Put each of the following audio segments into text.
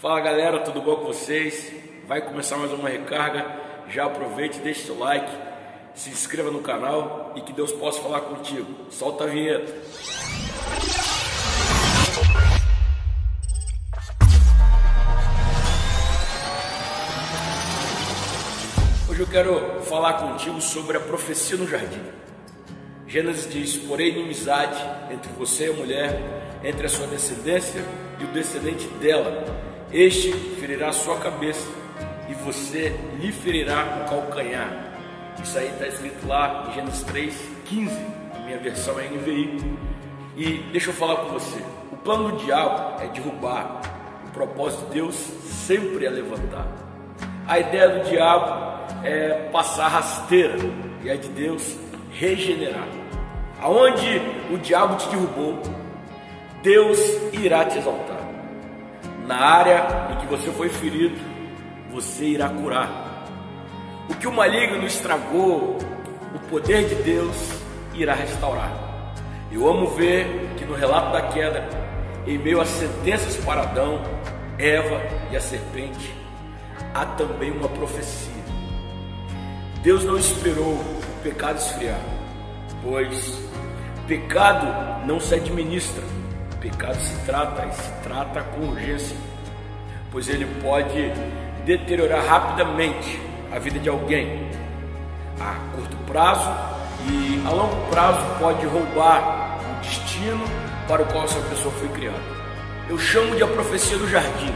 Fala galera, tudo bom com vocês? Vai começar mais uma recarga. Já aproveite, deixe seu like, se inscreva no canal e que Deus possa falar contigo. Solta a vinheta. Hoje eu quero falar contigo sobre a profecia no jardim. Gênesis diz: Porém, inimizade entre você e a mulher, entre a sua descendência e o descendente dela. Este ferirá sua cabeça e você lhe ferirá o calcanhar. Isso aí está escrito lá em Gênesis 3, 15. Minha versão é NVI. E deixa eu falar com você: o plano do diabo é derrubar, o propósito de Deus sempre é levantar. A ideia do diabo é passar rasteira e a de Deus regenerar. Aonde o diabo te derrubou, Deus irá te exaltar. Na área em que você foi ferido, você irá curar. O que o maligno estragou, o poder de Deus irá restaurar. Eu amo ver que no relato da queda, em meio às sentenças para Adão, Eva e a serpente, há também uma profecia. Deus não esperou o pecado esfriar, pois pecado não se administra, pecado se trata e se trata com urgência, pois ele pode deteriorar rapidamente a vida de alguém a curto prazo e a longo prazo pode roubar o destino para o qual essa pessoa foi criada. Eu chamo de a profecia do jardim.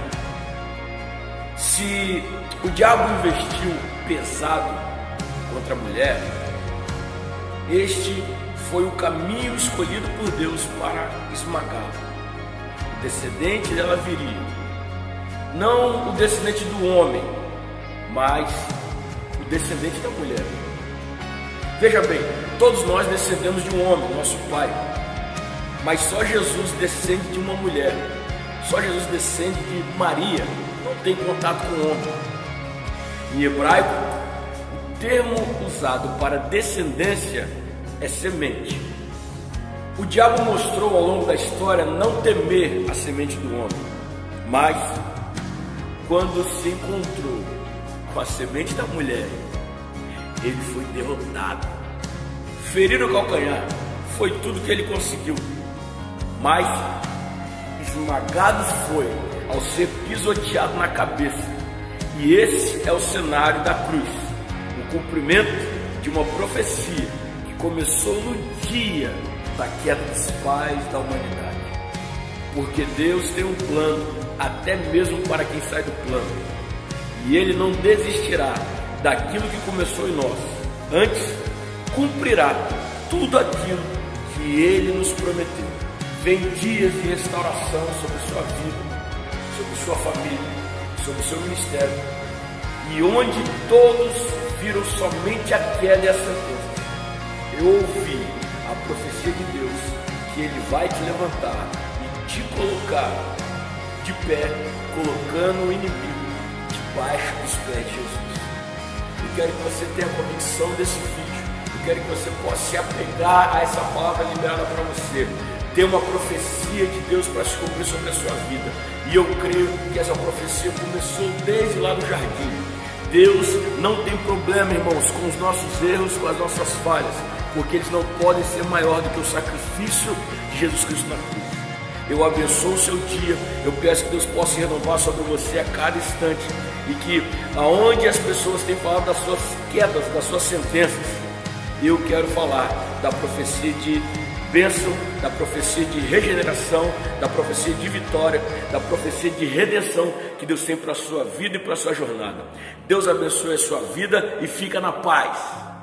Se o diabo investiu pesado contra a mulher, este foi o caminho escolhido por Deus para esmagá-la. O descendente dela viria, não o descendente do homem, mas o descendente da mulher. Veja bem, todos nós descendemos de um homem, nosso pai, mas só Jesus descende de uma mulher. Só Jesus descende de Maria, não tem contato com o homem. Em hebraico, o termo usado para descendência é semente. O diabo mostrou ao longo da história não temer a semente do homem, mas quando se encontrou com a semente da mulher, ele foi derrotado. Ferir o calcanhar foi tudo que ele conseguiu, mas esmagado foi ao ser pisoteado na cabeça. E esse é o cenário da cruz, o cumprimento de uma profecia que começou no dia da queda dos pais da humanidade. Porque Deus tem um plano, até mesmo para quem sai do plano. E Ele não desistirá daquilo que começou em nós. Antes, cumprirá tudo aquilo que Ele nos prometeu. Vem dias de restauração sobre sua vida, sobre sua família, sobre seu ministério. E onde todos viram somente a queda e a sentença, eu ouvi a profecia de Deus que Ele vai te levantar te colocar de pé, colocando o inimigo debaixo dos pés de Jesus. Eu quero que você tenha a convicção desse vídeo. Eu quero que você possa se apegar a essa palavra liberada para você tem uma profecia de Deus para se cumprir sobre a sua vida. E eu creio que essa profecia começou desde lá do jardim. Deus não tem problema, irmãos, com os nossos erros, com as nossas falhas, porque eles não podem ser maior do que o sacrifício de Jesus Cristo na cruz. Eu abençoo o seu dia, eu peço que Deus possa renovar sobre você a cada instante e que aonde as pessoas têm falado das suas quedas, das suas sentenças, eu quero falar da profecia de bênção, da profecia de regeneração, da profecia de vitória, da profecia de redenção que Deus tem para a sua vida e para a sua jornada. Deus abençoe a sua vida e fica na paz.